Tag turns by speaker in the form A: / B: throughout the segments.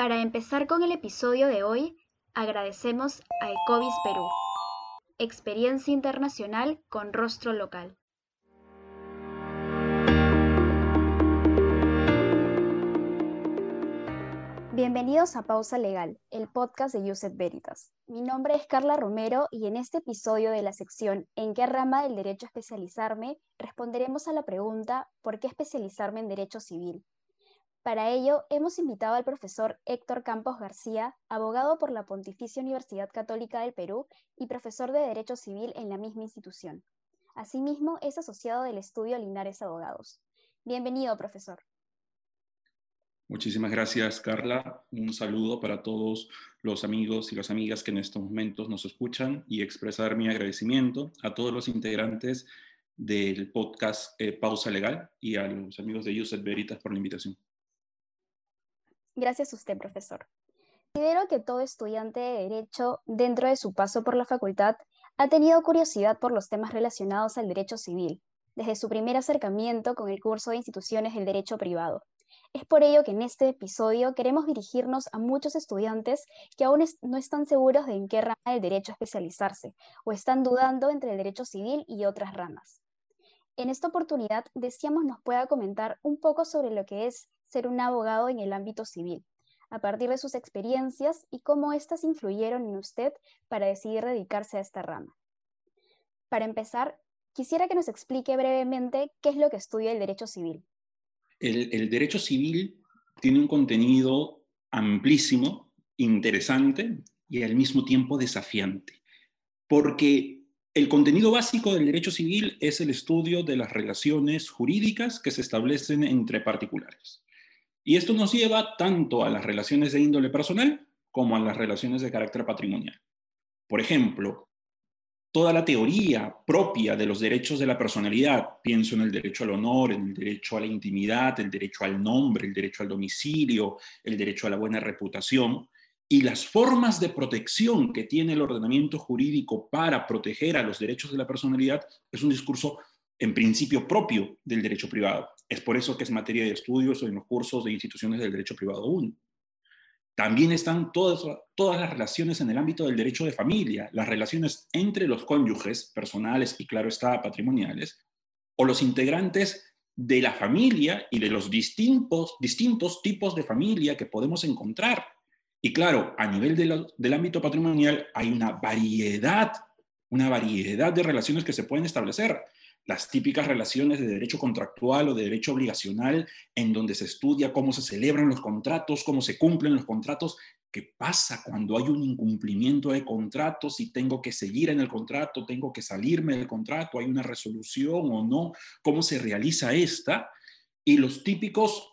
A: Para empezar con el episodio de hoy, agradecemos a Ecovis Perú, experiencia internacional con rostro local. Bienvenidos a Pausa Legal, el podcast de Yuset Veritas. Mi nombre es Carla Romero y en este episodio de la sección ¿En qué rama del derecho especializarme? responderemos a la pregunta ¿Por qué especializarme en derecho civil? Para ello, hemos invitado al profesor Héctor Campos García, abogado por la Pontificia Universidad Católica del Perú y profesor de Derecho Civil en la misma institución. Asimismo, es asociado del estudio Linares Abogados. Bienvenido, profesor.
B: Muchísimas gracias, Carla. Un saludo para todos los amigos y las amigas que en estos momentos nos escuchan y expresar mi agradecimiento a todos los integrantes del podcast eh, Pausa Legal y a los amigos de Yuset Veritas por la invitación.
A: Gracias a usted, profesor. Considero que todo estudiante de Derecho, dentro de su paso por la facultad, ha tenido curiosidad por los temas relacionados al derecho civil, desde su primer acercamiento con el curso de instituciones del derecho privado es por ello que en este episodio queremos dirigirnos a muchos estudiantes que aún no están seguros de en qué rama del derecho especializarse o están dudando entre el derecho civil y otras ramas. En esta oportunidad deseamos nos pueda comentar un poco sobre lo que es ser un abogado en el ámbito civil, a partir de sus experiencias y cómo éstas influyeron en usted para decidir dedicarse a esta rama. Para empezar, quisiera que nos explique brevemente qué es lo que estudia el derecho civil
B: el, derecho civil tiene un contenido amplísimo, interesante y al mismo tiempo desafiante, porque el contenido básico del derecho civil es el estudio de las relaciones jurídicas que se establecen entre particulares. Y esto nos lleva tanto a las relaciones de índole personal como a las relaciones de carácter patrimonial. Por ejemplo, toda la teoría propia de los derechos de la personalidad. Pienso en el derecho al honor, en el derecho a la intimidad, el derecho al nombre, el derecho al domicilio, el derecho a la buena reputación y las formas de protección que tiene el ordenamiento jurídico para proteger a los derechos de la personalidad es un discurso en principio propio del derecho privado. Es por eso que es materia de estudios en los cursos de instituciones del derecho privado 1. También están todas, todas las relaciones en el ámbito del derecho de familia, las relaciones entre los cónyuges personales y, claro está, patrimoniales, o los integrantes de la familia y de los distintos, distintos tipos de familia que podemos encontrar. Y claro, a nivel del ámbito patrimonial hay una variedad, una variedad de relaciones que se pueden establecer las típicas relaciones de derecho contractual o de derecho obligacional, en donde se estudia cómo se celebran los contratos, cómo se cumplen los contratos, qué pasa cuando hay un incumplimiento de contratos, si tengo que seguir en el contrato, tengo que salirme del contrato, hay una resolución o no, cómo se realiza esta, y los típicos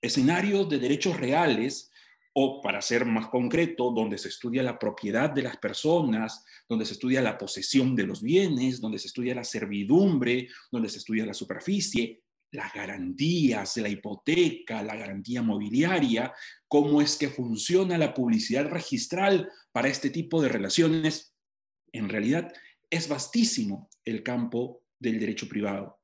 B: escenarios de derechos reales o para ser más concreto, donde se estudia la propiedad de las personas, donde se estudia la posesión de los bienes, donde se estudia la servidumbre, donde se estudia la superficie, las garantías, la hipoteca, la garantía mobiliaria, cómo es que funciona la publicidad registral para este tipo de relaciones. En realidad es vastísimo el campo del derecho privado.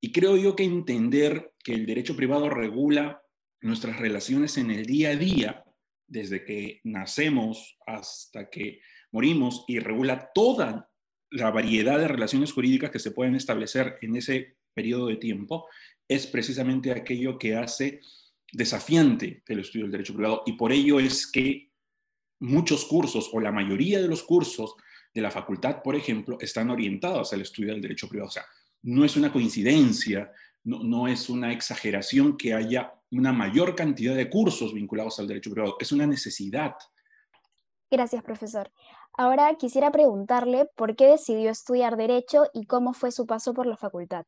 B: Y creo yo que entender que el derecho privado regula nuestras relaciones en el día a día, desde que nacemos hasta que morimos, y regula toda la variedad de relaciones jurídicas que se pueden establecer en ese periodo de tiempo, es precisamente aquello que hace desafiante el estudio del derecho privado. Y por ello es que muchos cursos, o la mayoría de los cursos de la facultad, por ejemplo, están orientados al estudio del derecho privado. O sea, no es una coincidencia, no, no es una exageración que haya una mayor cantidad de cursos vinculados al derecho privado. Es una necesidad.
A: Gracias, profesor. Ahora quisiera preguntarle por qué decidió estudiar Derecho y cómo fue su paso por la facultad.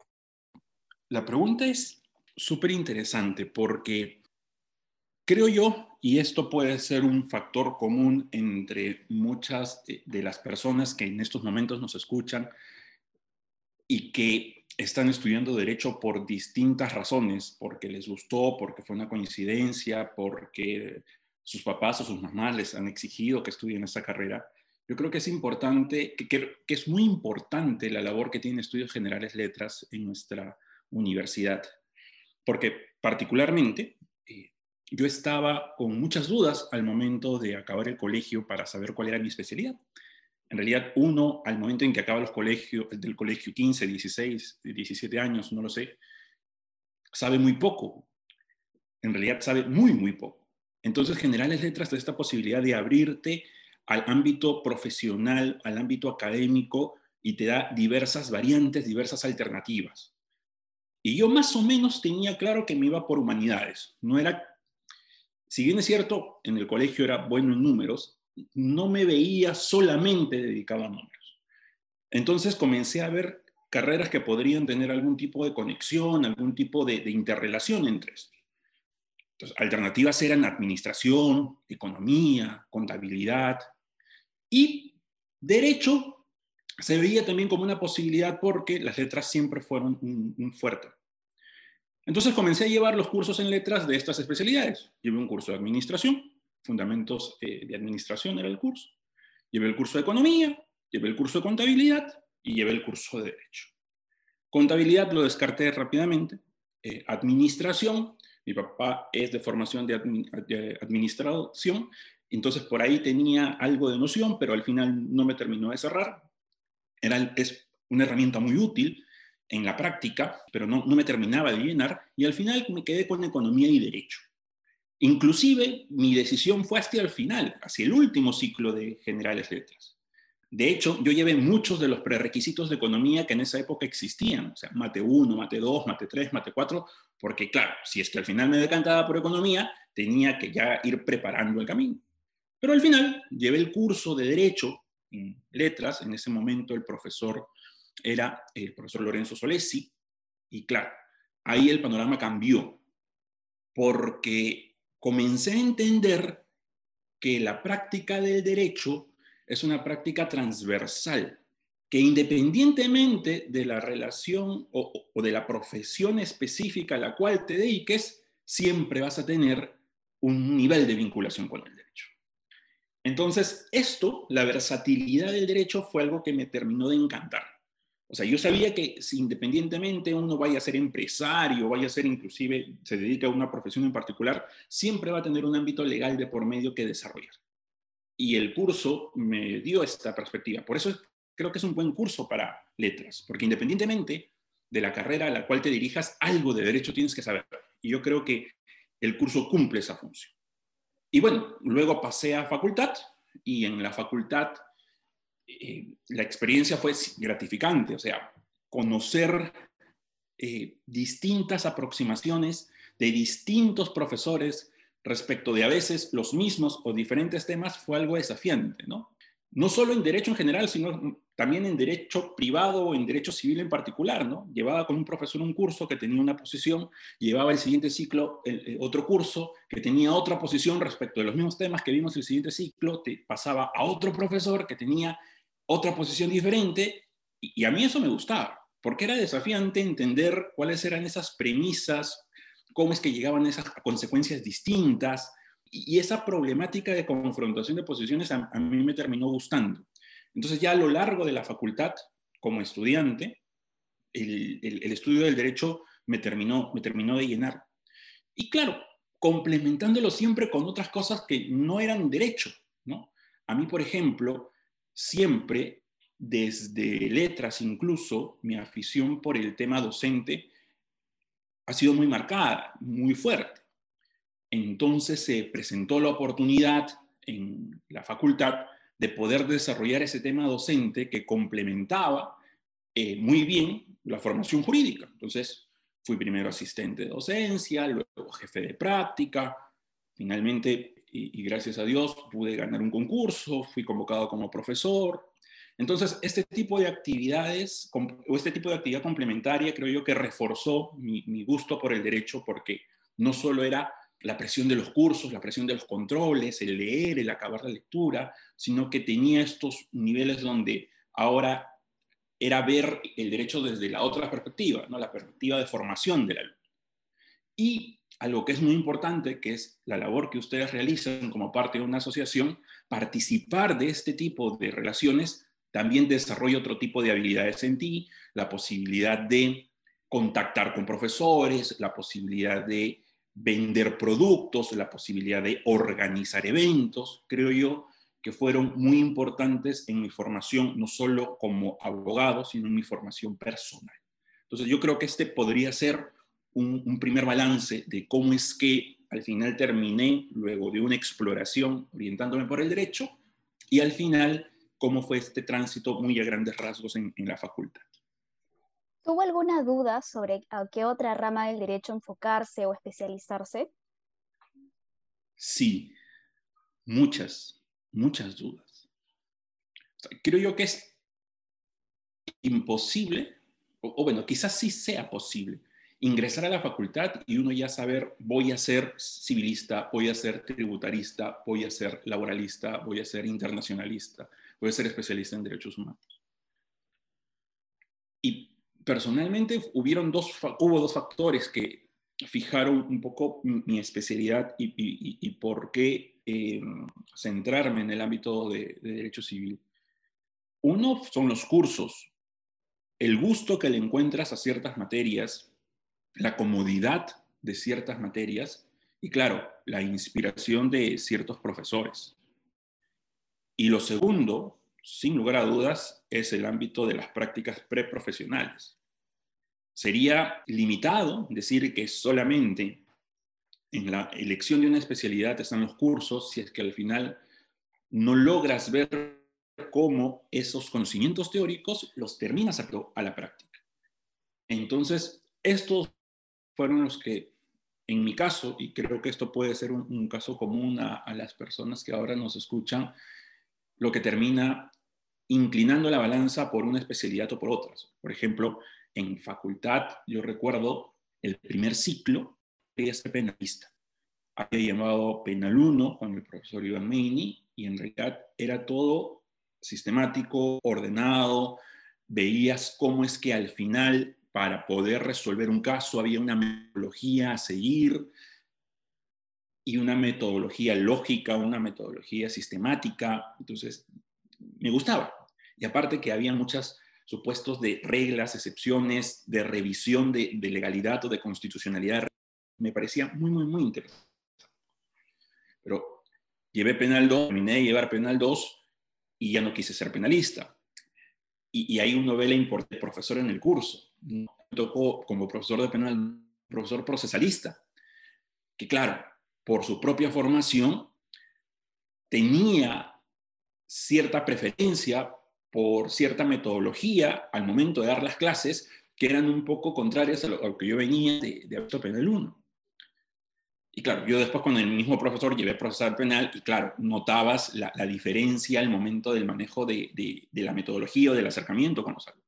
B: La pregunta es súper interesante porque creo yo, y esto puede ser un factor común entre muchas de las personas que en estos momentos nos escuchan y que están estudiando derecho por distintas razones, porque les gustó, porque fue una coincidencia, porque sus papás o sus mamás les han exigido que estudien esa carrera. Yo creo que es importante, que, es muy importante la labor que tiene Estudios Generales Letras en nuestra universidad, porque particularmente eh, yo estaba con muchas dudas al momento de acabar el colegio para saber cuál era mi especialidad. En realidad, uno, al momento en que acaba los colegios, del colegio 15, 16, 17 años, no lo sé, sabe muy poco. En realidad sabe muy, muy poco. Entonces, Generales Letras da esta posibilidad de abrirte al ámbito profesional, al ámbito académico, y te da diversas variantes, diversas alternativas. Y yo más o menos tenía claro que me iba por humanidades. No era, si bien es cierto, en el colegio era bueno en números, no me veía solamente dedicado a números. Entonces comencé a ver carreras que podrían tener algún tipo de conexión, algún tipo de, interrelación entre estos. Entonces, alternativas eran administración, economía, contabilidad y derecho se veía también como una posibilidad porque las letras siempre fueron un, fuerte. Entonces comencé a llevar los cursos en letras de estas especialidades. Llevé un curso de administración, fundamentos eh, de administración era el curso. Llevé el curso de economía, llevé el curso de contabilidad y llevé el curso de derecho. Contabilidad lo descarté rápidamente. Eh, administración, mi papá es de formación de, de administración, entonces por ahí tenía algo de noción, pero al final no me terminó de cerrar era, es una herramienta muy útil en la práctica, pero no, no me terminaba de llenar y al final me quedé con economía y derecho. Inclusive mi decisión fue hasta el final, hacia el último ciclo de generales letras. De hecho, yo llevé muchos de los prerequisitos de economía que en esa época existían, o sea, mate 1, mate 2, mate 3, mate 4, porque claro, si es que al final me decantaba por economía, tenía que ya ir preparando el camino. Pero al final llevé el curso de derecho en letras. En ese momento el profesor era el profesor Lorenzo Solesi. Y claro, ahí el panorama cambió, porque comencé a entender que la práctica del derecho es una práctica transversal, que independientemente de la relación o, de la profesión específica a la cual te dediques, siempre vas a tener un nivel de vinculación con el derecho. Entonces, esto, la versatilidad del derecho, fue algo que me terminó de encantar. O sea, yo sabía que si independientemente uno vaya a ser empresario, vaya a ser inclusive, se dedica a una profesión en particular, siempre va a tener un ámbito legal de por medio que desarrollar. Y el curso me dio esta perspectiva. Por eso creo que es un buen curso para letras, porque independientemente de la carrera a la cual te dirijas, algo de derecho tienes que saber. Y yo creo que el curso cumple esa función. Y bueno, luego pasé a facultad y en la facultad eh, la experiencia fue gratificante, o sea, conocer eh, distintas aproximaciones de distintos profesores respecto de a veces los mismos o diferentes temas fue algo desafiante, ¿no? no solo en derecho en general, sino también en derecho privado o en derecho civil en particular, ¿no? Llevaba con un profesor un curso que tenía una posición, llevaba el siguiente ciclo el, otro curso que tenía otra posición respecto de los mismos temas que vimos el siguiente ciclo, te pasaba a otro profesor que tenía otra posición diferente, y, a mí eso me gustaba, porque era desafiante entender cuáles eran esas premisas, cómo es que llegaban esas consecuencias distintas, y esa problemática de confrontación de posiciones a, mí me terminó gustando. Entonces ya a lo largo de la facultad, como estudiante, el, el, estudio del derecho me terminó, me terminó de llenar. Y claro, complementándolo siempre con otras cosas que no eran derecho, ¿no? A mí, por ejemplo, siempre, desde letras incluso, mi afición por el tema docente ha sido muy marcada, muy fuerte. Entonces se presentó la oportunidad en la facultad de poder desarrollar ese tema docente que complementaba eh, muy bien la formación jurídica. Entonces fui primero asistente de docencia, luego jefe de práctica, finalmente, y, gracias a Dios, pude ganar un concurso, fui convocado como profesor. Entonces, este tipo de actividades o este tipo de actividad complementaria creo yo que reforzó mi, mi gusto por el derecho porque no solo era la presión de los cursos, la presión de los controles, el leer, el acabar la lectura, sino que tenía estos niveles donde ahora era ver el derecho desde la otra perspectiva, ¿no? la perspectiva de formación del alumno. Y algo que es muy importante, que es la labor que ustedes realizan como parte de una asociación, participar de este tipo de relaciones también desarrolla otro tipo de habilidades en ti, la posibilidad de contactar con profesores, la posibilidad de vender productos, la posibilidad de organizar eventos, creo yo que fueron muy importantes en mi formación, no solo como abogado, sino en mi formación personal. Entonces yo creo que este podría ser un, un primer balance de cómo es que al final terminé, luego de una exploración, orientándome por el derecho, y al final cómo fue este tránsito muy a grandes rasgos en, en la facultad.
A: ¿Tuvo alguna duda sobre a qué otra rama del derecho enfocarse o especializarse?
B: Sí, muchas, muchas dudas. creo yo que es imposible, o, o, bueno, quizás sí sea posible, ingresar a la facultad y uno ya saber, voy a ser civilista, voy a ser tributarista, voy a ser laboralista, voy a ser internacionalista, voy a ser especialista en derechos humanos. Y personalmente hubieron dos, hubo dos factores que fijaron un poco mi especialidad y, y, y por qué eh, centrarme en el ámbito de, de, derecho civil. Uno son los cursos, el gusto que le encuentras a ciertas materias, la comodidad de ciertas materias y, claro, la inspiración de ciertos profesores. Y lo segundo, sin lugar a dudas, es el ámbito de las prácticas preprofesionales. Sería limitado decir que solamente en la elección de una especialidad están los cursos si es que al final no logras ver cómo esos conocimientos teóricos los terminas a la práctica. Entonces, estos fueron los que, en mi caso, y creo que esto puede ser un, caso común a, a las personas que ahora nos escuchan, lo que termina inclinando la balanza por una especialidad o por otras. Por ejemplo, en facultad, yo recuerdo el primer ciclo, quería ser penalista. Había llamado Penal 1 con el profesor Iván Meini y en realidad era todo sistemático, ordenado, veías cómo es que al final para poder resolver un caso había una metodología a seguir y una metodología lógica, una metodología sistemática. Entonces, me gustaba. Y aparte que había muchas supuestos de reglas, excepciones, de revisión de, legalidad o de constitucionalidad, me parecía muy, muy, muy interesante. Pero llevé penal 2, terminé de llevar penal 2 y ya no quise ser penalista. Y, y ahí uno del profesor en el curso. Como profesor de penal, profesor procesalista, que claro, por su propia formación, tenía cierta preferencia por cierta metodología al momento de dar las clases que eran un poco contrarias a lo, que yo venía de, de Penal 1. Y claro, yo después con el mismo profesor llevé procesal penal y claro, notabas la, diferencia al momento del manejo de, de, de, la metodología o del acercamiento con los alumnos.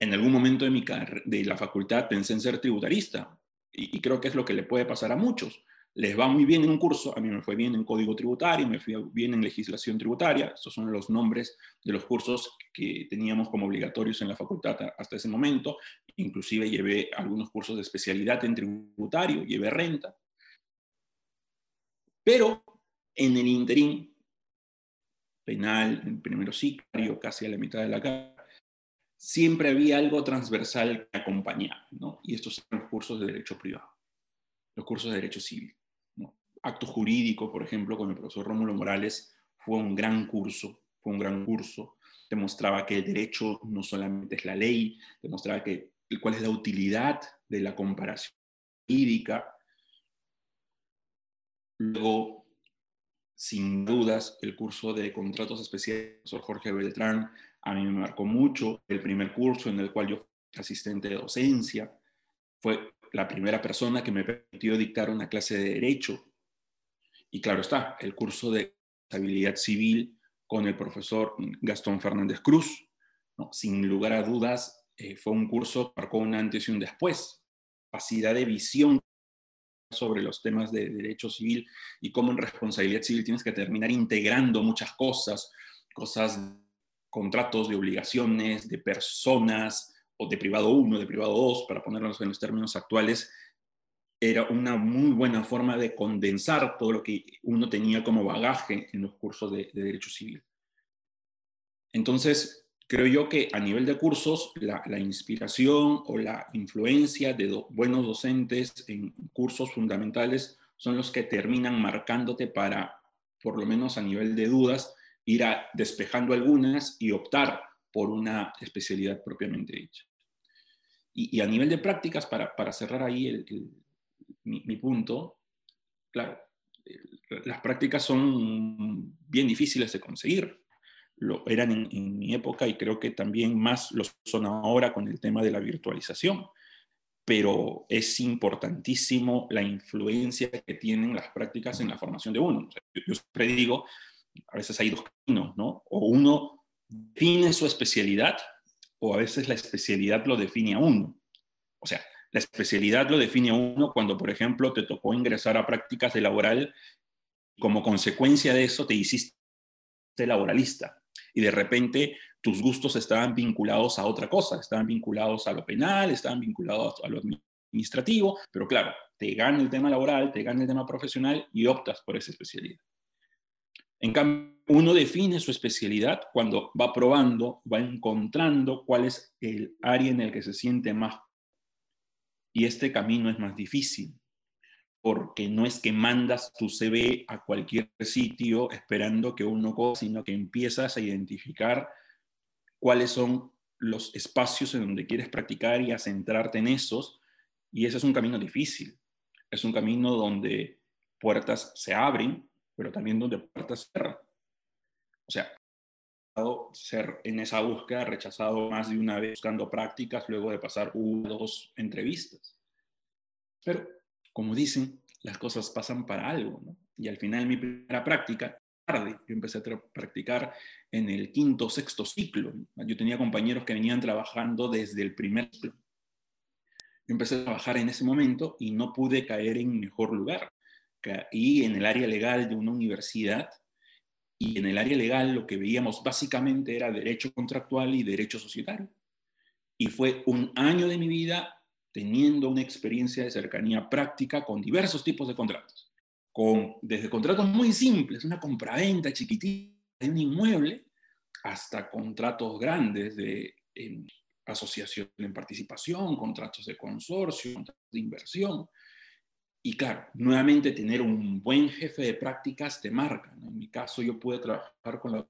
B: En algún momento de, mi de la facultad pensé en ser tributarista y, creo que es lo que le puede pasar a muchos. Les va muy bien en un curso, a mí me fue bien en código tributario, me fue bien en legislación tributaria, estos son los nombres de los cursos que teníamos como obligatorios en la facultad hasta ese momento, inclusive llevé algunos cursos de especialidad en tributario, llevé renta, pero en el interín, penal, en primero sicario, casi a la mitad de la carrera, siempre había algo transversal que acompañaba, ¿no? y estos son los cursos de derecho privado, los cursos de derecho civil acto jurídico, por ejemplo, con el profesor Rómulo Morales, fue un gran curso, fue un gran curso. Demostraba que el derecho no solamente es la ley, demostraba que, cuál es la utilidad de la comparación jurídica. Luego, sin dudas, el curso de contratos especiales profesor Jorge Beltrán a mí me marcó mucho. El primer curso en el cual yo fui asistente de docencia fue la primera persona que me permitió dictar una clase de derecho y claro está, el curso de habilidad civil con el profesor Gastón Fernández Cruz. ¿no? Sin lugar a dudas, eh, fue un curso que marcó un antes y un después. Capacidad de visión sobre los temas de derecho civil y cómo en responsabilidad civil tienes que terminar integrando muchas cosas, cosas, contratos de obligaciones, de personas, o de privado 1, de privado 2, para ponerlos en los términos actuales, era una muy buena forma de condensar todo lo que uno tenía como bagaje en los cursos de, de derecho civil. Entonces, creo yo que a nivel de cursos, la, inspiración o la influencia de buenos docentes en cursos fundamentales son los que terminan marcándote para, por lo menos a nivel de dudas, ir despejando algunas y optar por una especialidad propiamente dicha. Y, a nivel de prácticas, para, para cerrar ahí mi, punto, claro, las prácticas son bien difíciles de conseguir. Lo eran en, mi época y creo que también más lo son ahora con el tema de la virtualización. Pero es importantísimo la influencia que tienen las prácticas en la formación de uno. yo siempre digo, a veces hay dos caminos, ¿no? O uno define su especialidad o a veces la especialidad lo define a uno. O sea, la especialidad lo define a uno cuando, por ejemplo, te tocó ingresar a prácticas de laboral y como consecuencia de eso te hiciste laboralista y de repente tus gustos estaban vinculados a otra cosa, estaban vinculados a lo penal, estaban vinculados a lo administrativo, pero claro, te gana el tema laboral, te gana el tema profesional y optas por esa especialidad. En cambio, uno define su especialidad cuando va probando, va encontrando cuál es el área en el que se siente más. Y este camino es más difícil, porque no es que mandas tu CV a cualquier sitio esperando que uno cosa, sino que empiezas a identificar cuáles son los espacios en donde quieres practicar y a centrarte en esos. Y ese es un camino difícil. Es un camino donde puertas se abren, pero también donde puertas cierran. O sea, ser en esa búsqueda rechazado más de una vez buscando prácticas luego de pasar una o dos entrevistas. Pero, como dicen, las cosas pasan para algo, ¿no? Y al final mi primera práctica, tarde, yo empecé a practicar en el quinto, sexto ciclo. Yo tenía compañeros que venían trabajando desde el primer ciclo. Yo empecé a trabajar en ese momento y no pude caer en mejor lugar y en el área legal de una universidad. Y en el área legal lo que veíamos básicamente era derecho contractual y derecho societario. Y fue un año de mi vida teniendo una experiencia de cercanía práctica con diversos tipos de contratos. Con, desde contratos muy simples, una compraventa chiquitita de un inmueble, hasta contratos grandes de asociación en participación, contratos de consorcio, de inversión. Y claro, nuevamente tener un buen jefe de prácticas te marca. En mi caso, yo pude trabajar con la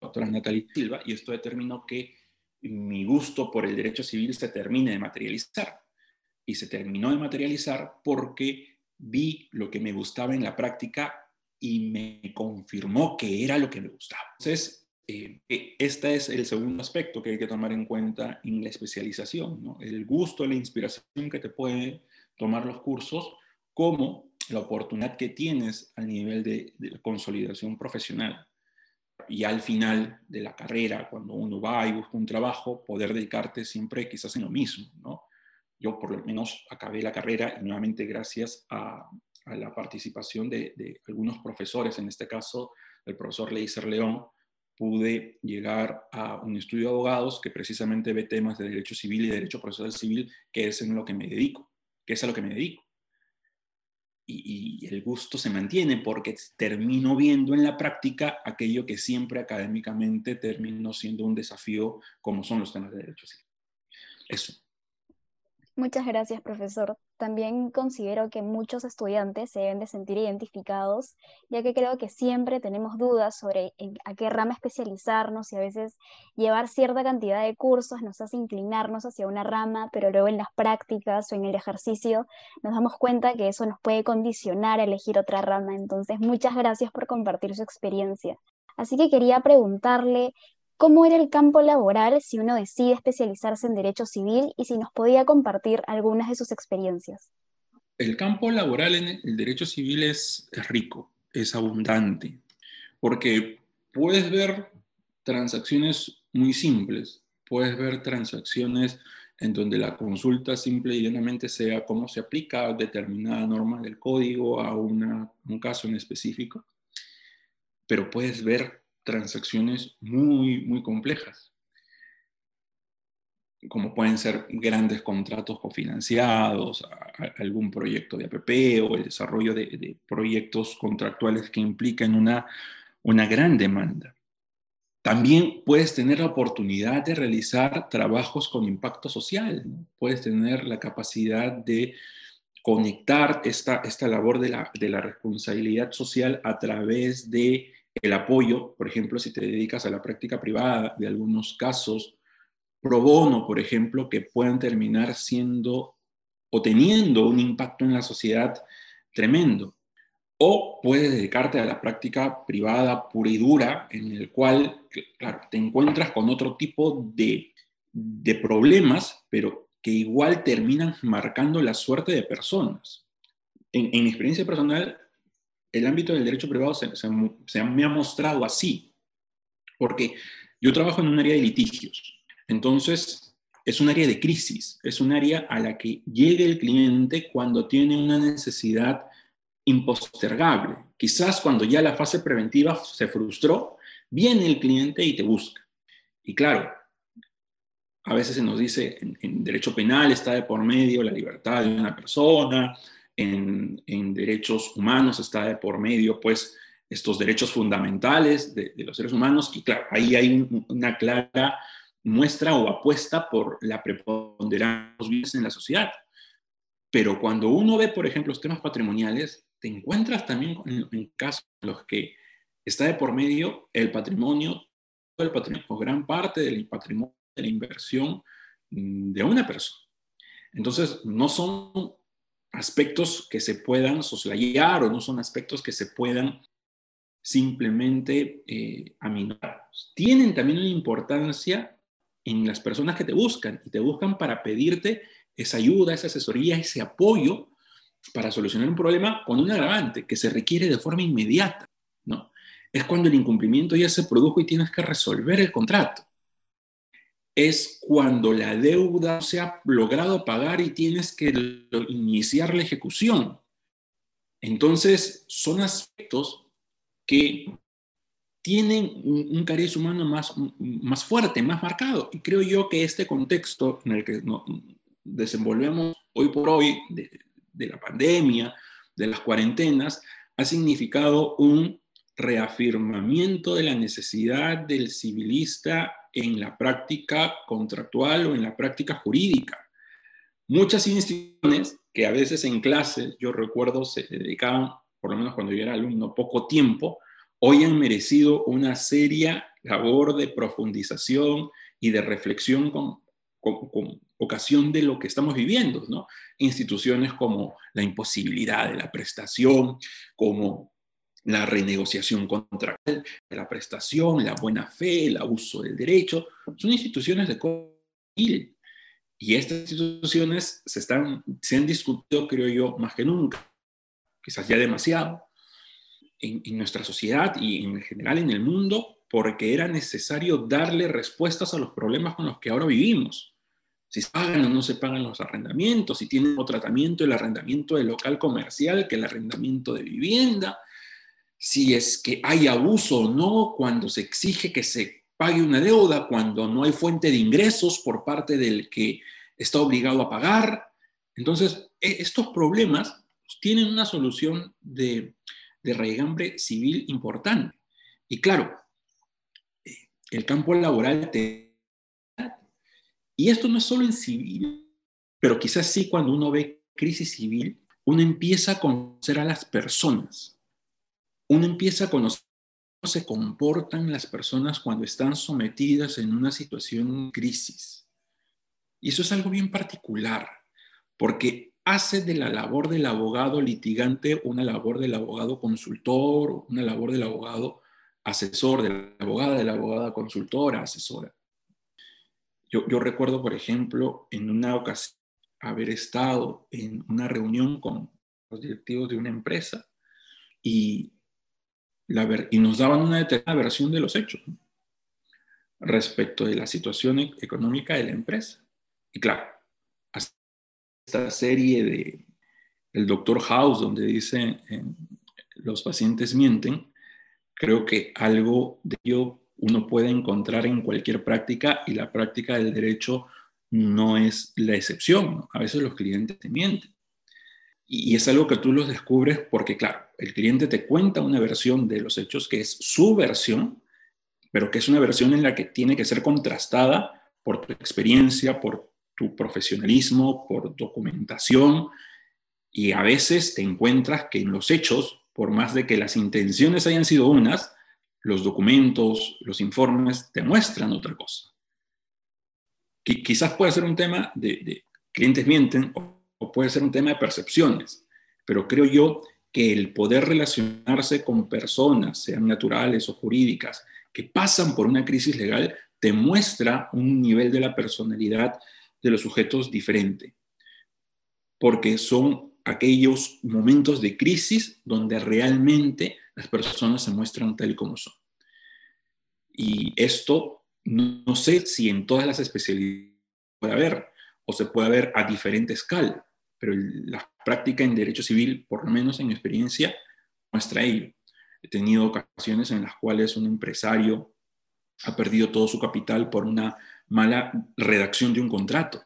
B: doctora Natalie Silva y esto determinó que mi gusto por el derecho civil se termine de materializar. Y se terminó de materializar porque vi lo que me gustaba en la práctica y me confirmó que era lo que me gustaba. Entonces, eh, este es el segundo aspecto que hay que tomar en cuenta en la especialización, ¿no? el gusto, la inspiración que te puede tomar los cursos como la oportunidad que tienes al nivel de, la consolidación profesional. Y al final de la carrera, cuando uno va y busca un trabajo, poder dedicarte siempre quizás en lo mismo, ¿no? Yo por lo menos acabé la carrera y nuevamente gracias a, la participación de, algunos profesores, en este caso el profesor Leiser León, pude llegar a un estudio de abogados que precisamente ve temas de derecho civil y derecho procesal civil, que es en lo que me dedico, que es a lo que me dedico y, el gusto se mantiene porque termino viendo en la práctica aquello que siempre académicamente terminó siendo un desafío, como son los temas de derechos. Eso.
A: Muchas gracias, profesor. También considero que muchos estudiantes se deben de sentir identificados, ya que creo que siempre tenemos dudas sobre a qué rama especializarnos y a veces llevar cierta cantidad de cursos nos hace inclinarnos hacia una rama, pero luego en las prácticas o en el ejercicio nos damos cuenta que eso nos puede condicionar a elegir otra rama. Entonces, muchas gracias por compartir su experiencia. Así que quería preguntarle cómo era el campo laboral si uno decide especializarse en derecho civil y si nos podía compartir algunas de sus experiencias.
B: El campo laboral en el derecho civil es, rico, es abundante, porque puedes ver transacciones muy simples, puedes ver transacciones en donde la consulta simple y llanamente sea cómo se aplica determinada norma del código a un caso en específico, pero puedes ver transacciones muy, muy complejas, como pueden ser grandes contratos cofinanciados, algún proyecto de APP o el desarrollo de, proyectos contractuales que implican una, una gran demanda. También puedes tener la oportunidad de realizar trabajos con impacto social, puedes tener la capacidad de conectar esta, esta labor de la, de la responsabilidad social a través de el apoyo, por ejemplo, si te dedicas a la práctica privada, de algunos casos pro bono, por ejemplo, que puedan terminar siendo o teniendo un impacto en la sociedad tremendo. O puedes dedicarte a la práctica privada pura y dura, en el cual, claro, te encuentras con otro tipo de, de problemas, pero que igual terminan marcando la suerte de personas. En, mi experiencia personal, el ámbito del derecho privado se, me ha mostrado así, porque yo trabajo en un área de litigios, entonces es un área de crisis, es un área a la que llega el cliente cuando tiene una necesidad impostergable. Quizás cuando ya la fase preventiva se frustró, viene el cliente y te busca. Y claro, a veces se nos dice en, derecho penal está de por medio la libertad de una persona, en, derechos humanos está de por medio, pues, estos derechos fundamentales de, los seres humanos. Y claro, ahí hay una clara muestra o apuesta por la preponderancia de los bienes en la sociedad. Pero cuando uno ve, por ejemplo, los temas patrimoniales, te encuentras también en, casos en los que está de por medio el patrimonio, el patrimonio, o gran parte del patrimonio de la inversión de una persona. Entonces, no son aspectos que se puedan soslayar o no son aspectos que se puedan simplemente eh, aminar. Tienen también una importancia en las personas que te buscan y te buscan para pedirte esa ayuda, esa asesoría, ese apoyo para solucionar un problema con un agravante que se requiere de forma inmediata, ¿no? Es cuando el incumplimiento ya se produjo y tienes que resolver el contrato. Es cuando la deuda se ha logrado pagar y tienes que iniciar la ejecución. Entonces, son aspectos que tienen un, cariz humano más, más fuerte, más marcado. Y creo yo que este contexto en el que nos desenvolvemos hoy por hoy, de, de la pandemia, de las cuarentenas, ha significado un reafirmamiento de la necesidad del civilista en la práctica contractual o en la práctica jurídica. Muchas instituciones que a veces en clase, yo recuerdo, se dedicaban, por lo menos cuando yo era alumno, poco tiempo, hoy han merecido una seria labor de profundización y de reflexión con, con, ocasión de lo que estamos viviendo, ¿no? Instituciones como la imposibilidad de la prestación, como la renegociación contractual la prestación, la buena fe, el abuso del derecho, son instituciones de civil. Y estas instituciones se, están, se han discutido, creo yo, más que nunca, quizás ya demasiado, en, en nuestra sociedad y en general en el mundo, porque era necesario darle respuestas a los problemas con los que ahora vivimos si se pagan o no se pagan los arrendamientos, si tienen otro tratamiento el arrendamiento de local comercial que el arrendamiento de vivienda, si es que hay abuso o no cuando se exige que se pague una deuda, cuando no hay fuente de ingresos por parte del que está obligado a pagar. Entonces, e, estos problemas tienen una solución de, de raigambre civil importante. Y claro, eh, el campo laboral y esto no es solo en civil, pero quizás sí cuando uno ve crisis civil, uno empieza a conocer a las personas. Uno empieza a conocer cómo se comportan las personas cuando están sometidas en una situación crisis. Y eso es algo bien particular, porque hace de la labor del abogado litigante una labor del abogado consultor, una labor del abogado asesor, de la abogada, de la abogada consultora, asesora. Yo, recuerdo, por ejemplo, en una ocasión haber estado en una reunión con los directivos de una empresa y, y nos daban una determinada versión de los hechos respecto de la situación e-, económica de la empresa. Y claro, esta serie de el doctor House, donde dice los pacientes mienten, creo que algo de ello uno puede encontrar en cualquier práctica y la práctica del derecho no es la excepción. A veces los clientes te mienten. Y es algo que tú los descubres porque, claro, el cliente te cuenta una versión de los hechos que es su versión, pero que es una versión en la que tiene que ser contrastada por tu experiencia, por tu profesionalismo, por documentación, y a veces te encuentras que en los hechos, por más de que las intenciones hayan sido unas, los documentos, los informes te muestran otra cosa. quizás puede ser un tema de, clientes mienten o puede ser un tema de percepciones, pero creo yo que el poder relacionarse con personas, sean naturales o jurídicas, que pasan por una crisis legal, te muestra un nivel de la personalidad de los sujetos diferente, porque son aquellos momentos de crisis donde realmente las personas se muestran tal como son. Y esto no, sé si en todas las especialidades puede haber o se puede ver a diferente escala, pero la práctica en derecho civil, por lo menos en mi experiencia, muestra ello. He tenido ocasiones en las cuales un empresario ha perdido todo su capital por una mala redacción de un contrato.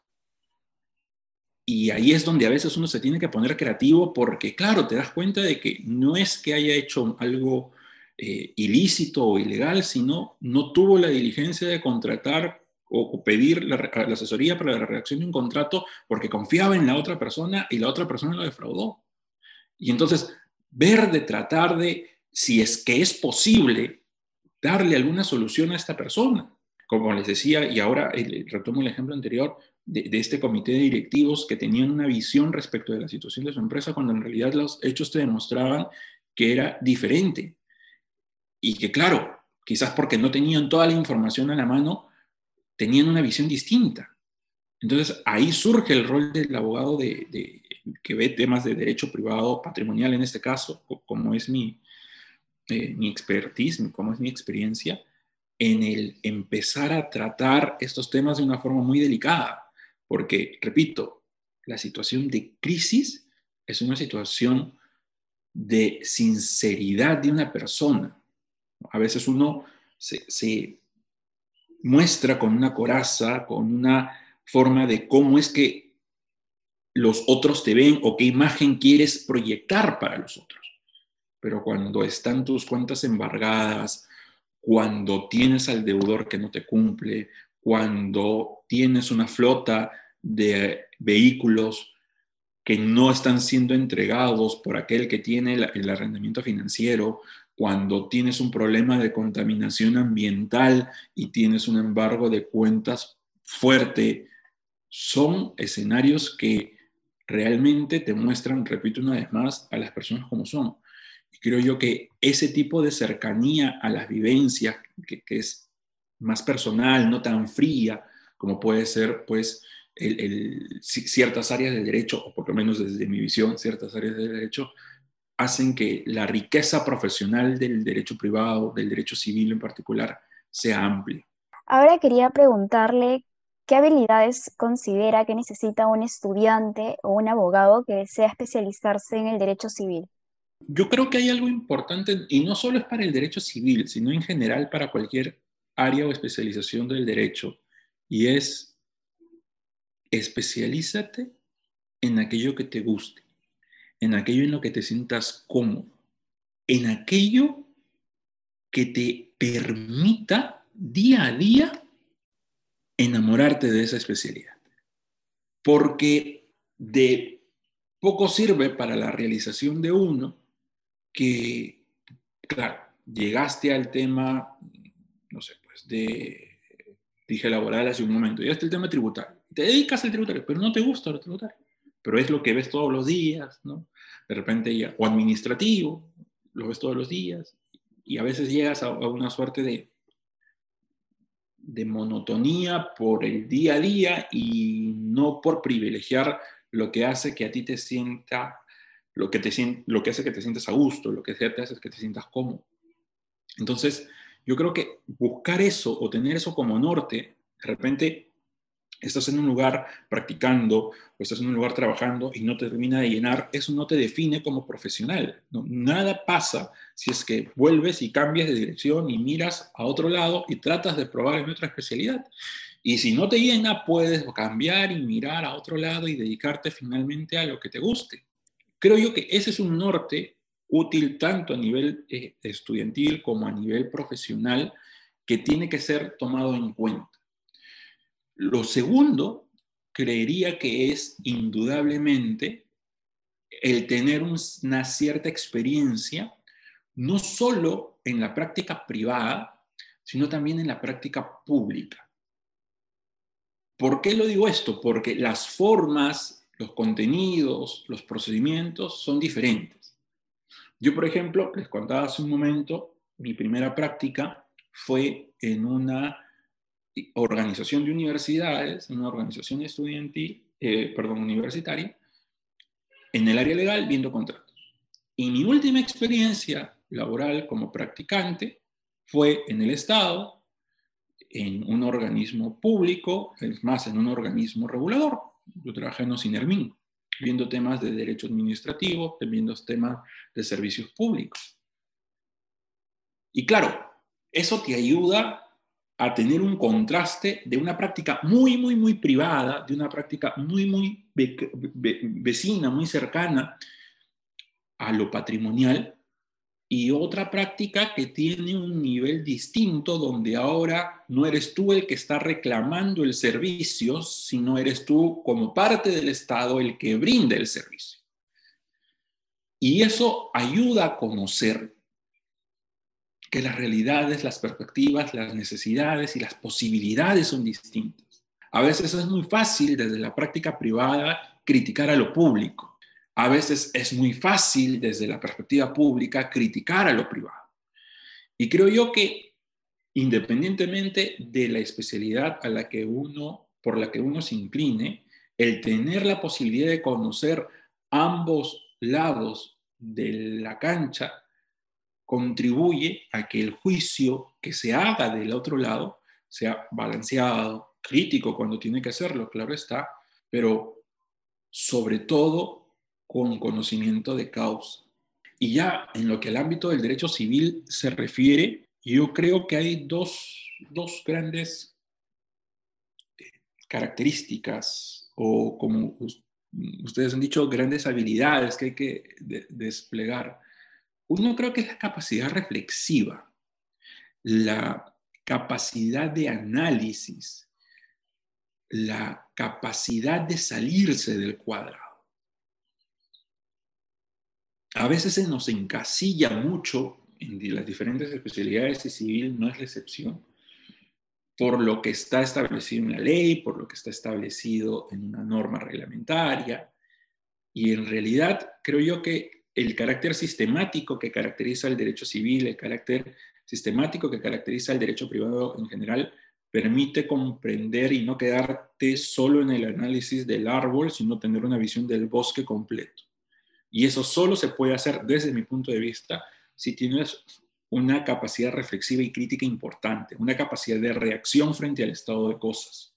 B: Y ahí es donde a veces uno se tiene que poner creativo porque, claro, te das cuenta de que no es que haya hecho algo eh, ilícito o ilegal, sino no tuvo la diligencia de contratar o, pedir la, la, asesoría para la redacción de un contrato porque confiaba en la otra persona y la otra persona lo defraudó. Y entonces, ver de tratar de, si es que es posible, darle alguna solución a esta persona. Como les decía, y ahora retomo el ejemplo anterior, de, este comité de directivos que tenían una visión respecto de la situación de su empresa cuando en realidad los hechos te demostraban que era diferente. Y que claro, quizás porque no tenían toda la información a la mano, tenían una visión distinta. Entonces ahí surge el rol del abogado de, que ve temas de derecho privado patrimonial en este caso, como es mi, eh, mi expertise, como es mi experiencia, en el empezar a tratar estos temas de una forma muy delicada. Porque, repito, la situación de crisis es una situación de sinceridad de una persona. A veces uno se, muestra con una coraza, con una forma de cómo es que los otros te ven o qué imagen quieres proyectar para los otros. Pero cuando están tus cuentas embargadas, cuando tienes al deudor que no te cumple, cuando tienes una flota de vehículos que no están siendo entregados por aquel que tiene el, arrendamiento financiero, cuando tienes un problema de contaminación ambiental y tienes un embargo de cuentas fuerte, son escenarios que realmente te muestran, repito una vez más, a las personas como son. Y creo yo que ese tipo de cercanía a las vivencias, que, que es más personal, no tan fría, como puede ser, pues, ciertas áreas del derecho, o por lo menos desde mi visión, ciertas áreas del derecho, hacen que la riqueza profesional del derecho privado, del derecho civil en particular, sea amplia.
A: Ahora quería preguntarle qué habilidades considera que necesita un estudiante o un abogado que desea especializarse en el derecho civil.
B: Yo creo que hay algo importante, y no solo es para el derecho civil, sino en general para cualquier área o especialización del derecho, y es especialízate en aquello que te guste, en aquello en lo que te sientas cómodo, en aquello que te permita día a día enamorarte de esa especialidad. Porque de poco sirve para la realización de uno que, claro, llegaste al tema, no sé, pues de, dije laboral hace un momento, llegaste al tema tributario te dedicas al tributario, pero no te gusta el tributario. Pero es lo que ves todos los días, ¿no? De repente ya, o administrativo, lo ves todos los días, y a veces llegas a, una suerte de, de monotonía por el día a día y no por privilegiar lo que hace que a ti te sienta, lo que, te, lo que hace que te sientas a gusto, lo que te hace que te sientas cómodo. Entonces, yo creo que buscar eso o tener eso como norte, de repente estás en un lugar practicando o estás en un lugar trabajando y no te termina de llenar, eso no te define como profesional. Nada pasa si es que vuelves y cambias de dirección y miras a otro lado y tratas de probar en otra especialidad. Y si no te llena, puedes cambiar y mirar a otro lado y dedicarte finalmente a lo que te guste. Creo yo que ese es un norte útil tanto a nivel eh, estudiantil como a nivel profesional que tiene que ser tomado en cuenta. Lo segundo, creería que es indudablemente el tener una cierta experiencia, no solo en la práctica privada, sino también en la práctica pública. ¿Por qué lo digo esto? Porque las formas, los contenidos, los procedimientos son diferentes. Yo, por ejemplo, les contaba hace un momento, mi primera práctica fue en una organización de universidades, una organización estudiantil, eh, perdón, universitaria, en el área legal viendo contratos. Y mi última experiencia laboral como practicante fue en el Estado, en un organismo público, es más, en un organismo regulador. Yo trabajé en Ocinermin, viendo temas de derecho administrativo, viendo temas de servicios públicos. Y claro, eso te ayuda a tener un contraste de una práctica muy, muy, muy privada, de una práctica muy, muy vecina, muy cercana a lo patrimonial, y otra práctica que tiene un nivel distinto, donde ahora no eres tú el que está reclamando el servicio, sino eres tú como parte del Estado el que brinda el servicio. Y eso ayuda a conocer que las realidades, las perspectivas, las necesidades y las posibilidades son distintas. A veces es muy fácil desde la práctica privada criticar a lo público. A veces es muy fácil desde la perspectiva pública criticar a lo privado. Y creo yo que independientemente de la especialidad a la que uno, por la que uno se incline, el tener la posibilidad de conocer ambos lados de la cancha contribuye a que el juicio que se haga del otro lado sea balanceado, crítico cuando tiene que hacerlo, claro está, pero sobre todo con conocimiento de causa. Y ya en lo que al ámbito del derecho civil se refiere, yo creo que hay dos, dos grandes características o como ustedes han dicho, grandes habilidades que hay que desplegar uno creo que es la capacidad reflexiva, la capacidad de análisis, la capacidad de salirse del cuadrado. A veces se nos encasilla mucho en las diferentes especialidades y civil no es la excepción, por lo que está establecido en la ley, por lo que está establecido en una norma reglamentaria. Y en realidad creo yo que el carácter sistemático que caracteriza el derecho civil, el carácter sistemático que caracteriza el derecho privado en general, permite comprender y no quedarte solo en el análisis del árbol, sino tener una visión del bosque completo. Y eso solo se puede hacer desde mi punto de vista si tienes una capacidad reflexiva y crítica importante, una capacidad de reacción frente al estado de cosas.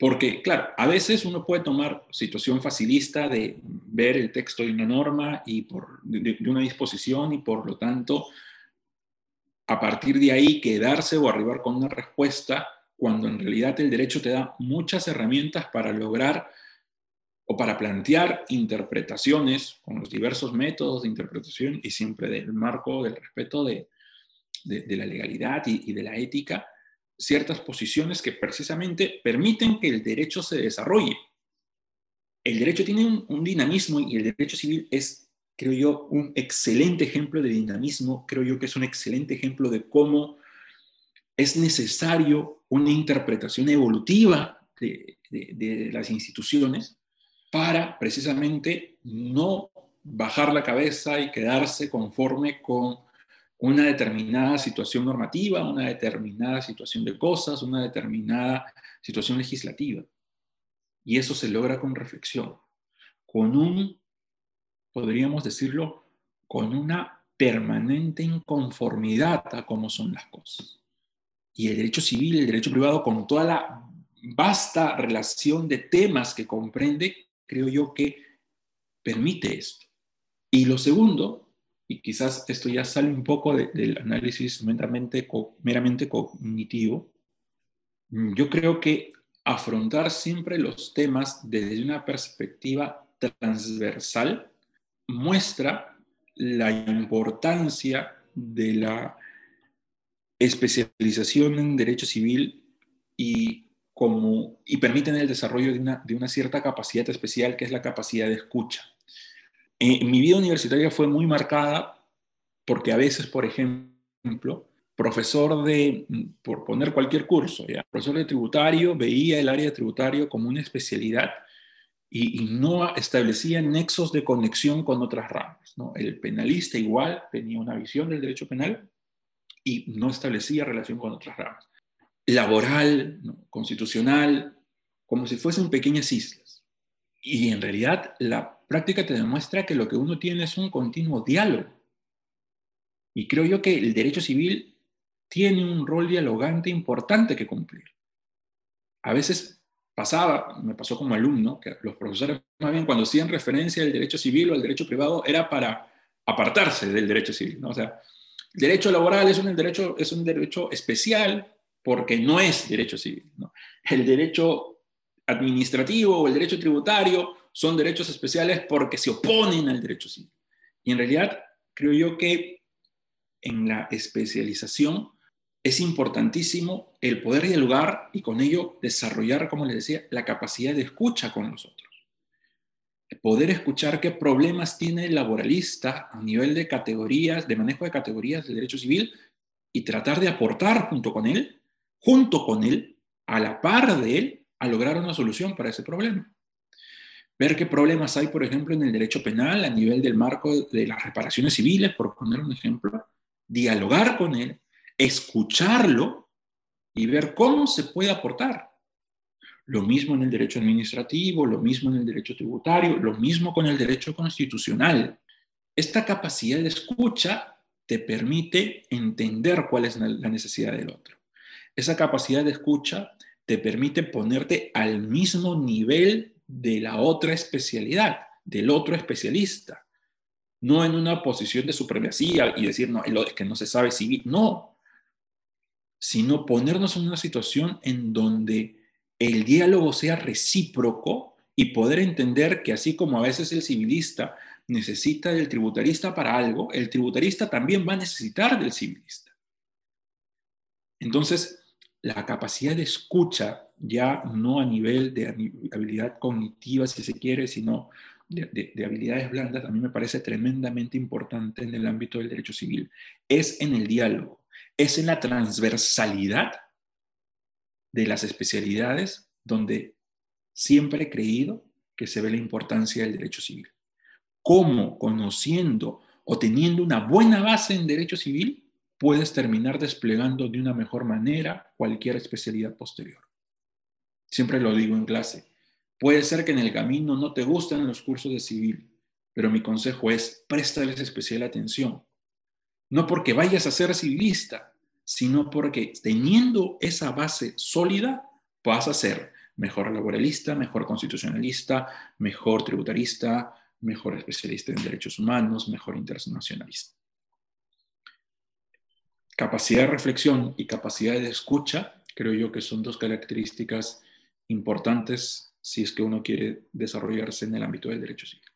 B: Porque, claro, a veces uno puede tomar situación facilista de ver el texto de una norma y por, de, una disposición y por lo tanto, a partir de ahí quedarse o arribar con una respuesta cuando en realidad el derecho te da muchas herramientas para lograr o para plantear interpretaciones con los diversos métodos de interpretación y siempre del marco del respeto de, de, la legalidad y, y de la ética ciertas posiciones que precisamente permiten que el derecho se desarrolle. El derecho tiene un, dinamismo y el derecho civil es, creo yo, un excelente ejemplo de dinamismo. Creo yo que es un excelente ejemplo de cómo es necesario una interpretación evolutiva de, de las instituciones para precisamente no bajar la cabeza y quedarse conforme con una determinada situación normativa, una determinada situación de cosas, una determinada situación legislativa. Y eso se logra con reflexión, con un, podríamos decirlo, con una permanente inconformidad a cómo son las cosas. Y el derecho civil, el derecho privado, con toda la vasta relación de temas que comprende, creo yo que permite esto. Y lo segundo y quizás esto ya sale un poco del análisis meramente, meramente cognitivo, mm, yo creo que afrontar siempre los temas desde una perspectiva transversal muestra la importancia de la especialización en derecho civil y, como, y permiten el desarrollo de una, de una cierta capacidad especial que es la capacidad de escucha. Eh, mi vida universitaria fue muy marcada porque a veces, por ejemplo, profesor de, por poner cualquier curso, ¿ya? profesor de tributario veía el área tributario como una especialidad y, no establecía nexos de conexión con otras ramas. El penalista igual tenía una visión del derecho penal y no establecía relación con otras ramas. Laboral, constitucional, como si fuesen pequeñas islas. Y en realidad la práctica te demuestra que lo que uno tiene es un continuo diálogo. Y creo yo que el derecho civil tiene un rol dialogante importante que cumplir. A veces pasaba, me pasó como alumno, que los profesores más bien cuando hacían referencia al derecho civil o al derecho privado era para apartarse del derecho civil. ¿no? O sea, el derecho laboral es un derecho, es un derecho especial porque no es derecho civil. El derecho administrativo o el derecho tributario son derechos especiales porque se oponen al derecho civil. Y en realidad creo yo que en la especialización es importantísimo el poder dialogar y con ello desarrollar, como les decía, la capacidad de escucha con los otros. Poder escuchar qué problemas tiene el laboralista a nivel de categorías, de manejo de categorías del derecho civil y tratar de aportar junto con él, junto con él, a la par de él, a lograr una solución para ese problema. Ver qué problemas hay, por ejemplo, en el derecho penal a nivel del marco de las reparaciones civiles, por poner un ejemplo, dialogar con él, escucharlo y ver cómo se puede aportar. Lo mismo en el derecho administrativo, lo mismo en el derecho tributario, lo mismo con el derecho constitucional. Esta capacidad de escucha te permite entender cuál es la necesidad del otro. Esa capacidad de escucha te permite ponerte al mismo nivel de la otra especialidad, del otro especialista. No en una posición de supremacía y decir, no, es que no se sabe civil. No, sino ponernos en una situación en donde el diálogo sea recíproco y poder entender que así como a veces el civilista necesita del tributarista para algo, el tributarista también va a necesitar del civilista. Entonces, la capacidad de escucha, ya no a nivel de habilidad cognitiva, si se quiere, sino de, de, habilidades blandas, a mí me parece tremendamente importante en el ámbito del derecho civil. Es en el diálogo es en la transversalidad de las especialidades donde siempre he creído que se ve la importancia del derecho civil. Cómo conociendo o teniendo una buena base en derecho civil puedes terminar desplegando de una mejor manera cualquier especialidad posterior. Siempre lo digo en clase. Puede ser que en el camino no te gusten los cursos de civil, pero mi consejo es préstales especial atención. No porque vayas a ser civilista, sino porque teniendo esa base sólida vas a ser mejor laboralista, mejor constitucionalista, mejor tributarista, mejor especialista en derechos humanos, mejor internacionalista. Capacidad de reflexión y capacidad de escucha, creo yo que son dos características importantes si es que uno quiere desarrollarse en el ámbito del derecho civil.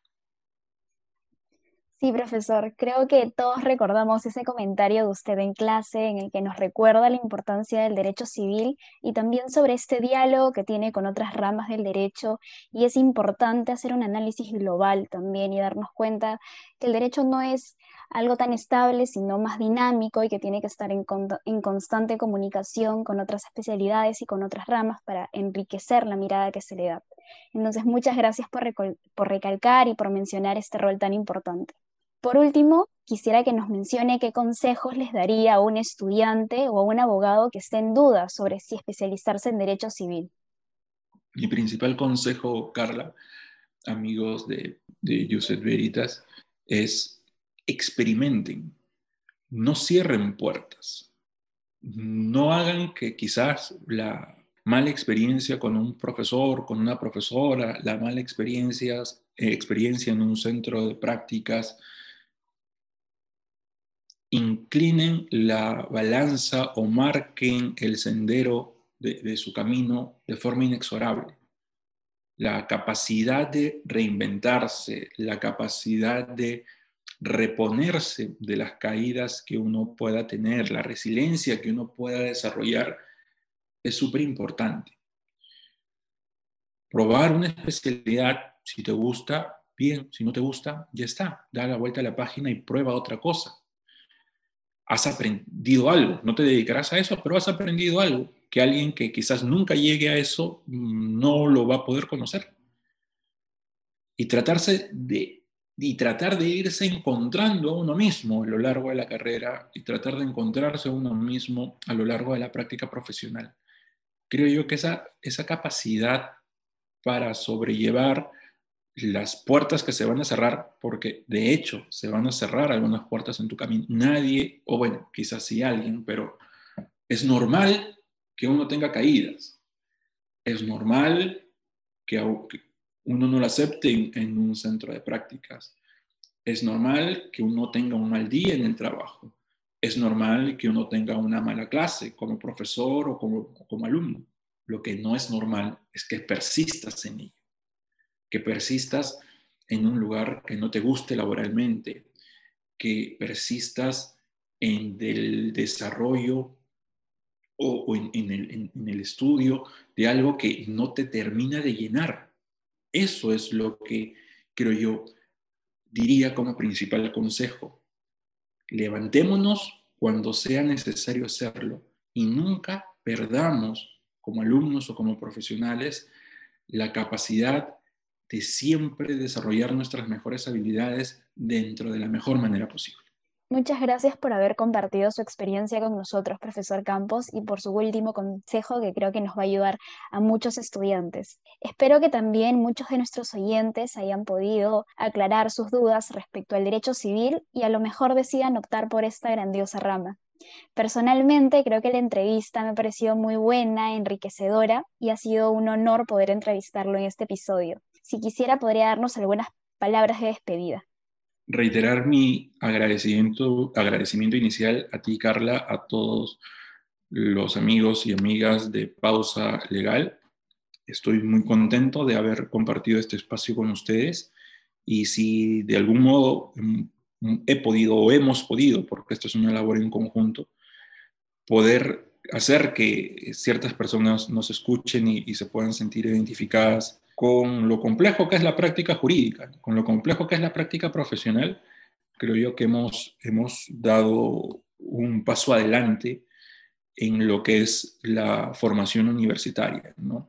A: Sí, profesor, creo que todos recordamos ese comentario de usted en clase en el que nos recuerda la importancia del derecho civil y también sobre este diálogo que tiene con otras ramas del derecho y es importante hacer un análisis global también y darnos cuenta que el derecho no es algo tan estable, sino más dinámico y que tiene que estar en, constante comunicación con otras especialidades y con otras ramas para enriquecer la mirada que se le da. Entonces, muchas gracias por recalcar y por mencionar este rol tan importante. Por último, quisiera que nos mencione qué consejos les daría a un estudiante o a un abogado que esté en duda sobre si especializarse en derecho civil.
B: Mi principal consejo, Carla, amigos de, de Veritas, es experimenten, no cierren puertas, no hagan que quizás la mala experiencia con un profesor, con una profesora, la mala experiencia, eh, experiencia en un centro de prácticas, inclinen la balanza o marquen el sendero de, su camino de forma inexorable. La capacidad de reinventarse, la capacidad de reponerse de las caídas que uno pueda tener, la resiliencia que uno pueda desarrollar, es súper importante. Probar una especialidad, si te gusta, bien, si no te gusta, ya está, da la vuelta a la página y prueba otra cosa. Has aprendido algo, no te dedicarás a eso, pero has aprendido algo que alguien que quizás nunca llegue a eso mm, no lo va a poder conocer. Y tratarse de y tratar de irse encontrando a uno mismo a lo largo de la carrera y tratar de encontrarse a uno mismo a lo largo de la práctica profesional. Creo yo que esa, esa capacidad para sobrellevar las puertas que se van a cerrar, porque de hecho se van a cerrar algunas puertas en tu camino. Nadie, o bueno, quizás sí alguien, pero es normal que uno tenga caídas. Es normal que, uno no lo acepte en, un centro de prácticas. Es normal que uno tenga un mal día en el trabajo. Es normal que uno tenga una mala clase como profesor o como, como alumno. Lo que no es normal es que persistas en ello, persistas en un lugar que no te guste laboralmente, que persistas en el desarrollo o, en, el, en, el, estudio de algo que no te termina de llenar. Eso es lo que creo yo diría como principal consejo. Levantémonos cuando sea necesario hacerlo y nunca perdamos como alumnos o como profesionales la capacidad de siempre desarrollar nuestras mejores habilidades dentro de la mejor manera posible.
A: Muchas gracias por haber compartido su experiencia con nosotros, profesor Campos, y por su último consejo que creo que nos va a ayudar a muchos estudiantes. Espero que también muchos de nuestros oyentes hayan podido aclarar sus dudas respecto al derecho civil y a lo mejor decidan optar por esta grandiosa rama. Personalmente creo que la entrevista me pareció muy buena, enriquecedora y ha sido un honor poder entrevistarlo en este episodio. Si quisiera podría darnos algunas palabras de despedida
B: reiterar mi agradecimiento, agradecimiento inicial a ti, Carla, a todos los amigos y amigas de Pausa Legal. Estoy muy contento de haber compartido este espacio con ustedes y si de algún modo he podido o hemos podido, porque esto es una labor en conjunto, poder hacer que ciertas personas nos escuchen y, y se puedan sentir identificadas con lo complejo que es la práctica jurídica, con lo complejo que es la práctica profesional, creo yo que hemos, hemos dado un paso adelante en lo que es la formación universitaria, ¿no?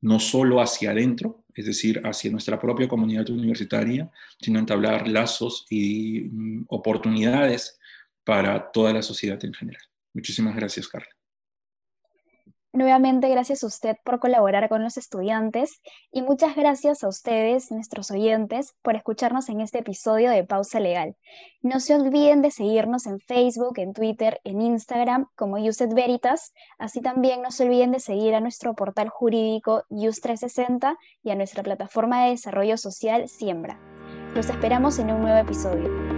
B: no solo hacia adentro, es decir, hacia nuestra propia comunidad universitaria, sino entablar lazos y mm, oportunidades para toda la sociedad en general. Muchísimas gracias, Carla.
A: Nuevamente, gracias a usted por colaborar con los estudiantes y muchas gracias a ustedes, nuestros oyentes, por escucharnos en este episodio de Pausa Legal. No se olviden de seguirnos en Facebook, en Twitter, en Instagram como Uset Veritas. Así también no se olviden de seguir a nuestro portal jurídico Use360 y a nuestra plataforma de desarrollo social Siembra. Los esperamos en un nuevo episodio.